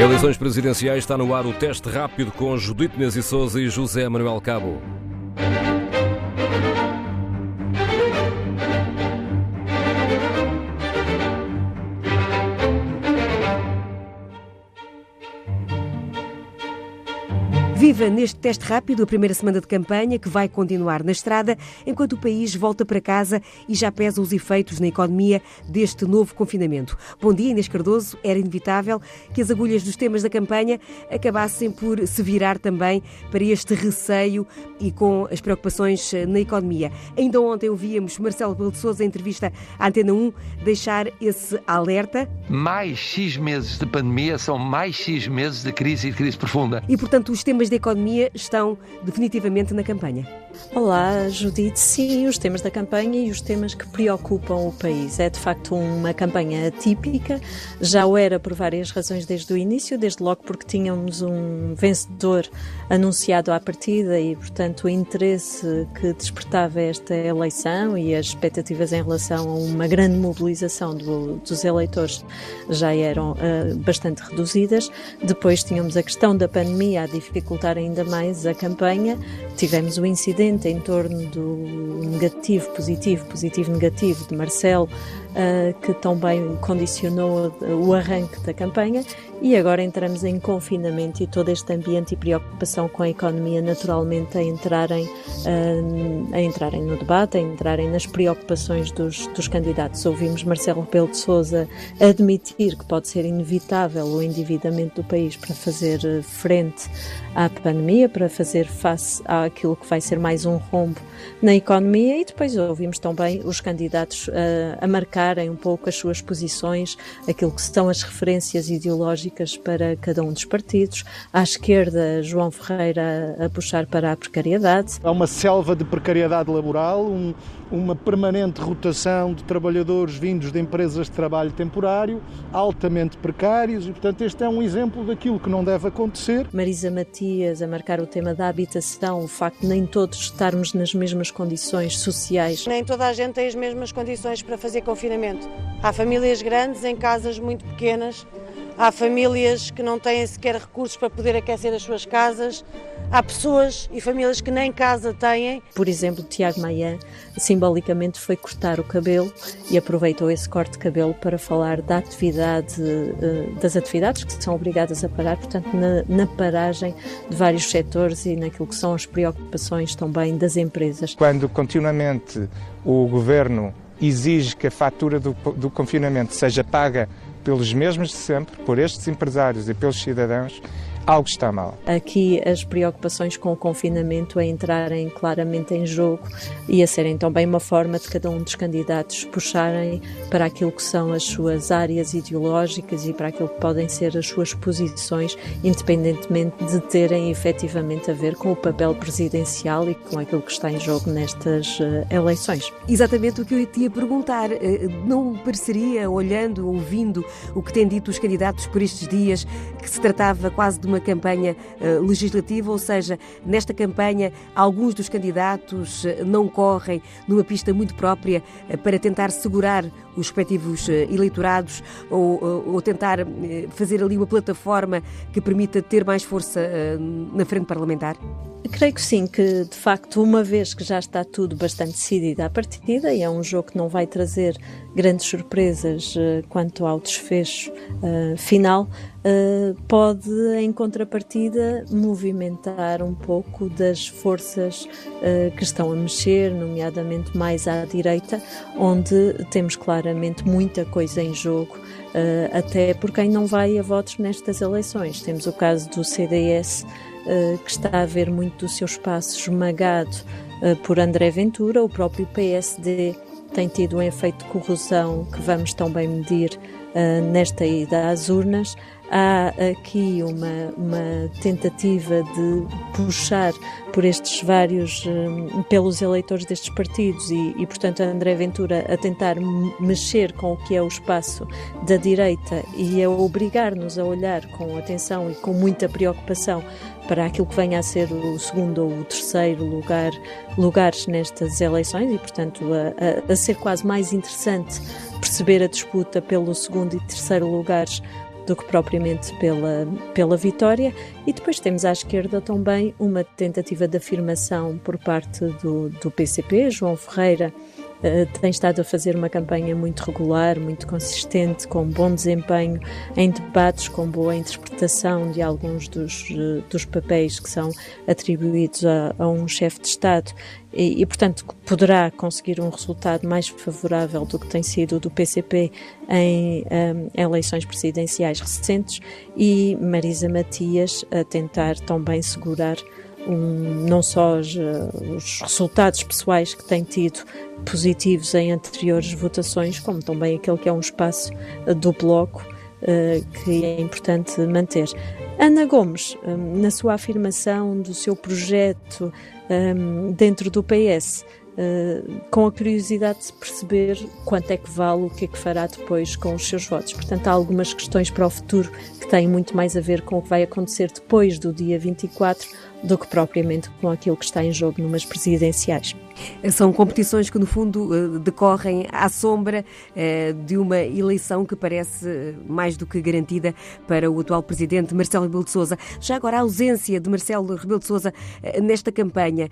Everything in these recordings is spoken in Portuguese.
Eleições presidenciais está no ar o teste rápido com Judite Nezi Souza e José Manuel Cabo. Viva neste teste rápido a primeira semana de campanha que vai continuar na estrada enquanto o país volta para casa e já pesa os efeitos na economia deste novo confinamento. Bom dia, Inês Cardoso. Era inevitável que as agulhas dos temas da campanha acabassem por se virar também para este receio e com as preocupações na economia. Ainda ontem ouvíamos Marcelo Belo de Souza, em entrevista à Antena 1, deixar esse alerta. Mais X meses de pandemia são mais X meses de crise e crise profunda. E, portanto, os temas da economia estão definitivamente na campanha. Olá, Judite. Sim, os temas da campanha e os temas que preocupam o país. É de facto uma campanha atípica, já o era por várias razões desde o início, desde logo porque tínhamos um vencedor anunciado à partida e, portanto, o interesse que despertava esta eleição e as expectativas em relação a uma grande mobilização do, dos eleitores já eram uh, bastante reduzidas. Depois tínhamos a questão da pandemia a dificultar ainda mais a campanha, tivemos o incidente em torno do negativo, positivo, positivo, negativo de Marcelo, que também condicionou o arranque da campanha, e agora entramos em confinamento e todo este ambiente e preocupação com a economia naturalmente a entrarem, uh, a entrarem no debate, a entrarem nas preocupações dos, dos candidatos. Ouvimos Marcelo Rebelo de Sousa admitir que pode ser inevitável o endividamento do país para fazer frente à pandemia, para fazer face àquilo que vai ser mais um rombo na economia e depois ouvimos também os candidatos a um pouco as suas posições, aquilo que são as referências ideológicas para cada um dos partidos. À esquerda, João Ferreira a, a puxar para a precariedade. Há uma selva de precariedade laboral, um, uma permanente rotação de trabalhadores vindos de empresas de trabalho temporário, altamente precários, e portanto este é um exemplo daquilo que não deve acontecer. Marisa Matias a marcar o tema da habitação, o facto de nem todos estarmos nas mesmas condições sociais. Nem toda a gente tem as mesmas condições para fazer confinamento. Há famílias grandes em casas muito pequenas, há famílias que não têm sequer recursos para poder aquecer as suas casas, há pessoas e famílias que nem casa têm. Por exemplo, Tiago Maia simbolicamente foi cortar o cabelo e aproveitou esse corte de cabelo para falar da atividade, eh, das atividades que são obrigadas a parar, portanto, na, na paragem de vários setores e naquilo que são as preocupações também das empresas. Quando continuamente o governo exige que a fatura do, do confinamento seja paga pelos mesmos de sempre, por estes empresários e pelos cidadãos, algo está mal. Aqui as preocupações com o confinamento a entrarem claramente em jogo e a serem também uma forma de cada um dos candidatos puxarem para aquilo que são as suas áreas ideológicas e para aquilo que podem ser as suas posições, independentemente de terem efetivamente a ver com o papel presidencial e com aquilo que está em jogo nestas uh, eleições. Exatamente o que eu te ia perguntar. Eh, não pareceria, olhando, ouvindo o que têm dito os candidatos por estes dias, que se tratava quase de uma campanha uh, legislativa, ou seja, nesta campanha alguns dos candidatos uh, não correm numa pista muito própria uh, para tentar segurar os respectivos eleitorados ou, ou tentar fazer ali uma plataforma que permita ter mais força na frente parlamentar? Creio que sim, que de facto, uma vez que já está tudo bastante decidido à partida, e é um jogo que não vai trazer grandes surpresas uh, quanto ao desfecho uh, final, uh, pode, em contrapartida, movimentar um pouco das forças que estão a mexer, nomeadamente mais à direita, onde temos claramente muita coisa em jogo. até por quem não vai a votos nestas eleições. Temos o caso do CDS, que está a ver muito do seu espaço esmagado por André Ventura, o próprio PSD tem tido um efeito de corrosão que vamos também medir uh, nesta ida às urnas. Há aqui uma, uma tentativa de puxar por estes vários, uh, pelos eleitores destes partidos e, e, portanto, André Ventura a tentar mexer com o que é o espaço da direita e a obrigar-nos a olhar com atenção e com muita preocupação para aquilo que venha a ser o segundo ou o terceiro lugar, lugares nestas eleições e, portanto, a, a, a ser quase mais interessante perceber a disputa pelo segundo e terceiro lugares do que propriamente pela, pela vitória. E depois temos à esquerda também uma tentativa de afirmação por parte do, do PCP, João Ferreira tem estado a fazer uma campanha muito regular, muito consistente, com bom desempenho em debates, com boa interpretação de alguns dos, uh, dos papéis que são atribuídos a, a um chefe de Estado. E, e, portanto, poderá conseguir um resultado mais favorável do que tem sido do PCP em um, eleições presidenciais recentes. E Marisa Matias a tentar também segurar um, não só os, os, resultados pessoais que tem tido positivos em anteriores votações, como também aquele que é um espaço uh, do Bloco uh, que é importante manter. Ana Gomes, na sua afirmação do seu projeto dentro do PS, com a curiosidade de perceber quanto é que vale, o que é que fará depois com os seus votos. Portanto, há algumas questões para o futuro que têm muito mais a ver com o que vai acontecer depois do dia 24 do que propriamente com aquilo que está em jogo numas presidenciais. São competições que, no fundo, eh, decorrem à sombra eh, de uma eleição que parece mais do que garantida para o atual presidente Marcelo Rebelo de Sousa. Já agora, a ausência de Marcelo Rebelo de Sousa eh, nesta campanha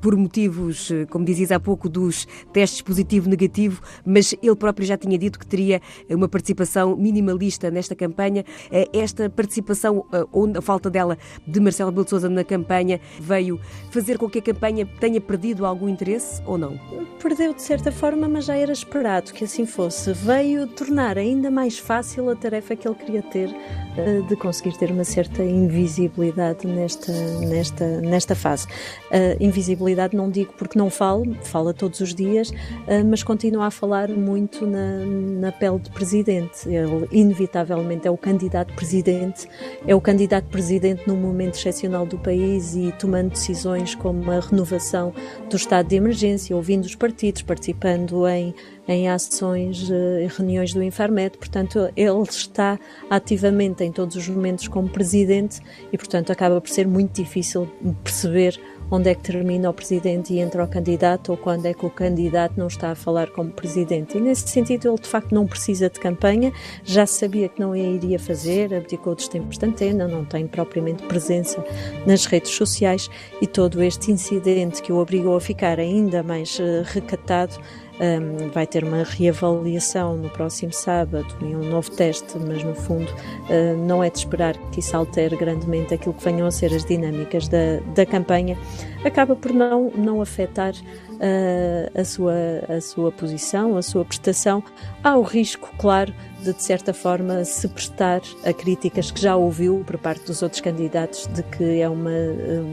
por motivos, como dizias há pouco, dos testes positivo-negativo, mas ele próprio já tinha dito que teria uma participação minimalista nesta campanha. Esta participação, ou a falta dela, de Marcelo Rebelo de Sousa na campanha, veio fazer com que a campanha tenha perdido algum interesse ou não? Perdeu de certa forma, mas já era esperado que assim fosse. Veio tornar ainda mais fácil a tarefa que ele queria ter eh, de conseguir ter uma certa invisibilidade nesta, nesta, nesta fase. Uh, invisibilidade não digo porque não falo, fala todos os dias, uh, mas continua a falar muito na, na pele de presidente. Ele, inevitavelmente, é o candidato presidente, é o candidato presidente num momento excepcional do país e tomando decisões como a renovação do estado de emergência, ouvindo os partidos, participando em em ações, eh, reuniões do Infarmed, portanto, ele está ativamente em todos os momentos como presidente e, portanto, acaba por ser muito difícil perceber onde é que termina o presidente e entra o candidato ou quando é que o candidato não está a falar como presidente. E nesse sentido, ele de facto não precisa de campanha, já sabia que não a iria fazer, abdicou dos tempos de antena, não tem propriamente presença nas redes sociais e todo este incidente que o obrigou a ficar ainda mais uh, recatado um, vai ter uma reavaliação no próximo sábado e um novo teste, mas no fundo uh, não é de esperar que isso altere grandemente aquilo que venham a ser as dinâmicas da, da campanha, acaba por não, não afetar uh, a, sua, a sua posição, a sua prestação. Há o risco, claro, de, de certa forma, se prestar a críticas que já ouviu por parte dos outros candidatos de que é uma,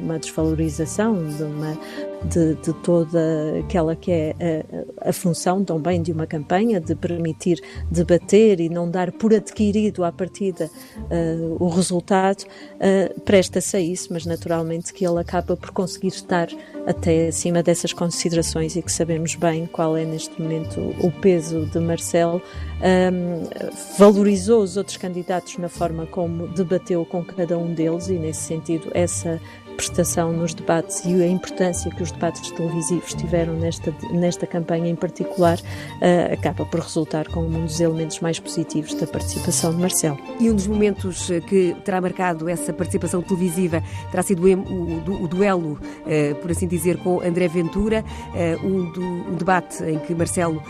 uma desvalorização de, uma, de, de toda aquela que é a, a, função também de uma campanha, de permitir debater e não dar por adquirido à partida uh, o resultado, uh, presta-se a isso, mas naturalmente que ele acaba por conseguir estar até acima dessas considerações e que sabemos bem qual é neste momento o peso de Marcelo, um, valorizou os outros candidatos na forma como debateu com cada um deles e nesse sentido essa prestação nos debates e a importância que os debates televisivos tiveram nesta, nesta campanha em particular, uh, acaba por resultar como um dos elementos mais positivos da participação de Marcelo. E um dos momentos eh, que terá marcado essa participação televisiva terá sido o, o duelo, uh, por assim dizer, com André Ventura, uh, um, do, um, debate em que Marcelo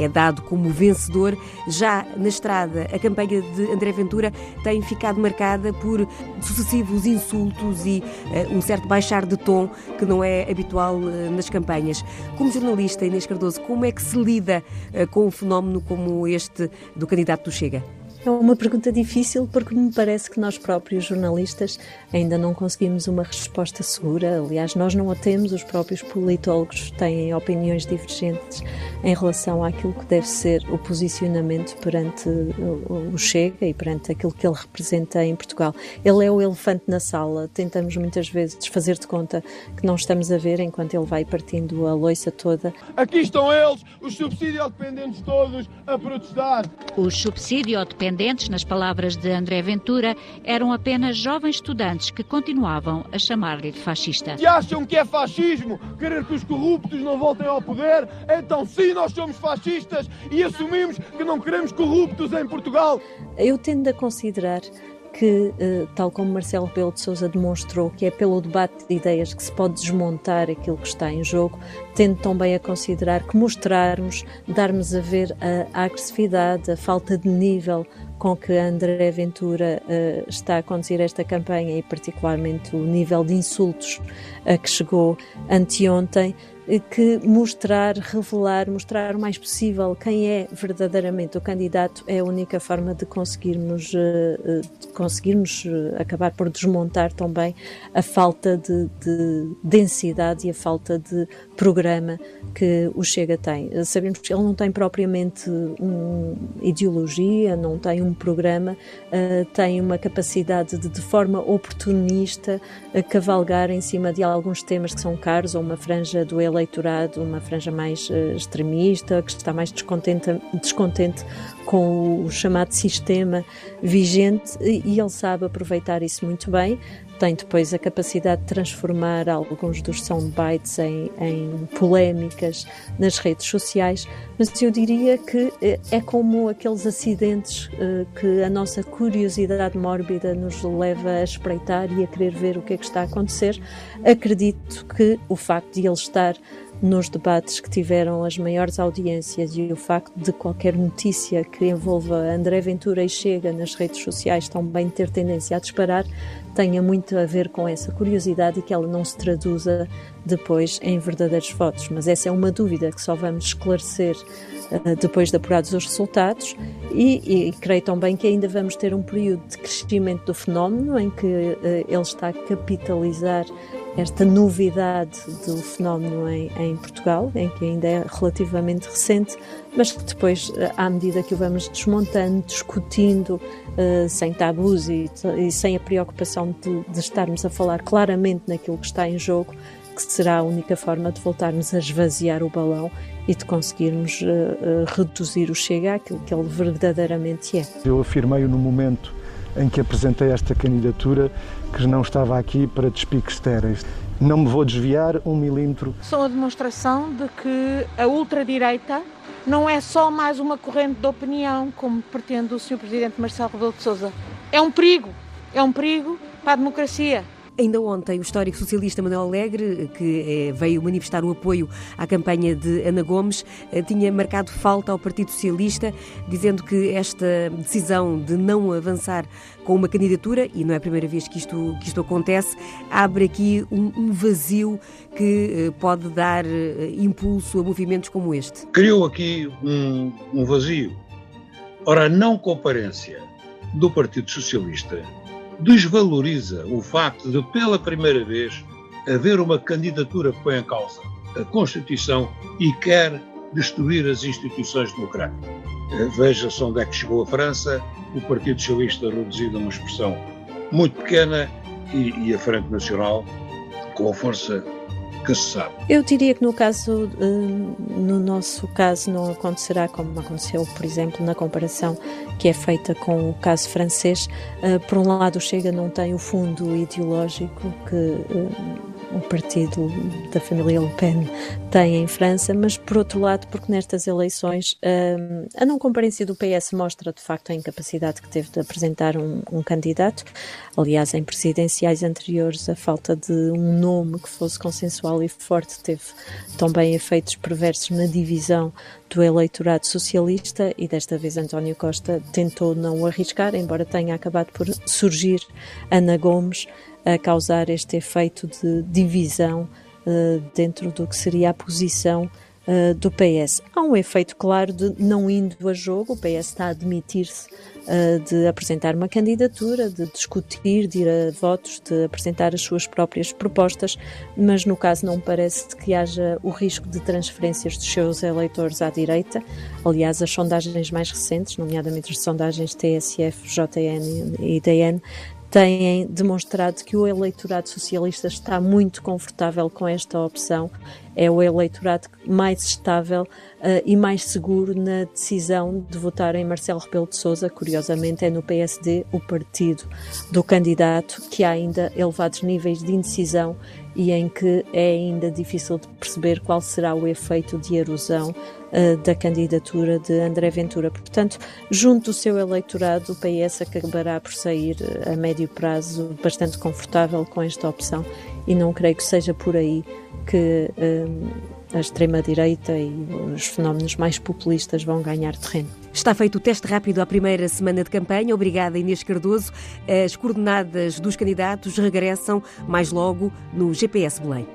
é dado como vencedor. Já na estrada, a campanha de André Ventura tem ficado marcada por sucessivos insultos e um certo baixar de tom que não é habitual uh, nas campanhas. Como jornalista, Inês Cardoso, como é que se lida uh, com um fenómeno como este do candidato do Chega? É uma pergunta difícil porque me parece que nós próprios jornalistas ainda não conseguimos uma resposta segura. Aliás, nós não a temos, os próprios politólogos têm opiniões divergentes em relação àquilo que deve ser o posicionamento perante o Chega e perante aquilo que ele representa em Portugal. Ele é o elefante na sala. Tentamos muitas vezes fazer de conta que não estamos a ver enquanto ele vai partindo a loiça toda. Aqui estão eles, os subsídio-dependentes todos, a protestar. Os subsídio-dependentes independentes, nas palavras de André Ventura, eram apenas jovens estudantes que continuavam a chamar-lhe de fascista. Se acham que é fascismo querer que os corruptos não voltem ao poder, então sim, nós somos fascistas e assumimos que não queremos corruptos em Portugal. Eu tendo a considerar que, eh, tal como Marcelo Rebelo de Sousa demonstrou, que é pelo debate de ideias que se pode desmontar aquilo que está em jogo, tendo também a considerar que mostrarmos, darmos a ver a agressividade, a falta de nível com que André Ventura uh, está a conduzir esta campanha e particularmente o nível de insultos a que chegou anteontem, que mostrar, revelar, mostrar o mais possível quem é verdadeiramente o candidato é a única forma de conseguirmos, eh, eh, de conseguirmos eh, acabar por desmontar também a falta de, de densidade e a falta de programa que o Chega tem. Sabemos que ele não tem propriamente uma ideologia, não tem um programa, tem uma capacidade de, de forma oportunista, cavalgar em cima de alguns temas que são caros ou uma franja do ele eleitorado, uma franja mais uh, extremista, que está mais descontente, descontente com o chamado sistema vigente e ele sabe aproveitar isso muito bem. Tem depois a capacidade de transformar alguns dos soundbites em, em polémicas nas redes sociais, mas eu diria que eh, é como aqueles acidentes uh, que a nossa curiosidade mórbida nos leva a espreitar e a querer ver o que é que está a acontecer. Acredito que o facto de ele estar nos debates que tiveram as maiores audiências e o facto de qualquer notícia que envolva André Ventura e Chega nas redes sociais também ter tendência a disparar, tenha muito a ver com essa curiosidade e que ela não se traduza depois em verdadeiros votos. Mas essa é uma dúvida que só vamos esclarecer uh, depois de apurados os resultados e, e, creio também que ainda vamos ter um período de crescimento do fenómeno em que uh, ele está a capitalizar esta novidade do fenómeno em, em, Portugal, em que ainda é relativamente recente, mas que depois, eh, à medida que o vamos desmontando, discutindo, uh, sem tabus e, e, sem a preocupação de, de estarmos a falar claramente naquilo que está em jogo, que será a única forma de voltarmos a esvaziar o balão e de conseguirmos uh, uh, reduzir o chega àquilo que ele verdadeiramente é. Eu afirmei no momento em que apresentei esta candidatura que não estava aqui para despiques estéreis. Não me vou desviar um milímetro. São a demonstração de que a ultradireita não é só mais uma corrente de opinião, como pretende o Sr. Presidente Marcelo Rebelo de Sousa. É um perigo, é um perigo para a democracia. Ainda ontem, o histórico socialista Manuel Alegre, que eh, veio manifestar o apoio à campanha de Ana Gomes, eh, tinha marcado falta ao Partido Socialista, dizendo que esta decisão de não avançar com uma candidatura, e não é a primeira vez que isto, que isto acontece, abre aqui um, um vazio que eh, pode dar impulso a movimentos como este. Criou aqui um, um vazio. Ora, a não comparência do Partido Socialista desvaloriza o facto de, pela primeira vez, haver uma candidatura que põe em causa a Constituição e quer destruir as instituições democráticas. Eh, veja-se onde é que chegou a França, o Partido Socialista reduzido a uma expressão muito pequena e, e a Frente Nacional com a força que se sabe. Eu diria que no caso, hum, no nosso caso, não acontecerá como aconteceu, por exemplo, na comparação que é feita com o caso francês. Uh, por um lado, o Chega não tem o fundo ideológico que hum, o partido da família Le Pen tem em França, mas por outro lado, porque nestas eleições um, a não comparência do PS mostra de facto a incapacidade que teve de apresentar um, um, candidato. Aliás, em presidenciais anteriores, a falta de um nome que fosse consensual e forte teve também efeitos perversos na divisão do eleitorado socialista e desta vez António Costa tentou não arriscar, embora tenha acabado por surgir Ana Gomes a causar este efeito de divisão uh, dentro do que seria a posição uh, do PS. Há um efeito claro de não indo a jogo, o PS está a admitir-se uh, de apresentar uma candidatura, de discutir, de ir a votos, de apresentar as suas próprias propostas, mas no caso não parece que haja o risco de transferências dos seus eleitores à direita. Aliás, as sondagens mais recentes, nomeadamente as sondagens TSF, JN e DN, têm demonstrado que o eleitorado socialista está muito confortável com esta opção. É o eleitorado mais estável uh, e mais seguro na decisão de votar em Marcelo Rebelo de Sousa. Curiosamente, é no PSD, o partido do candidato, que há ainda elevados níveis de indecisão e em que é ainda difícil de perceber qual será o efeito de erosão uh, da candidatura de André Ventura. Portanto, junto do seu eleitorado, o PS acabará por sair eh, a médio prazo bastante confortável com esta opção e não creio que seja por aí que uh, a extrema-direita e os fenómenos mais populistas vão ganhar terreno. Está feito o teste rápido à primeira semana de campanha. Obrigada, Inês Cardoso. As coordenadas dos candidatos regressam mais logo no GPS Belém.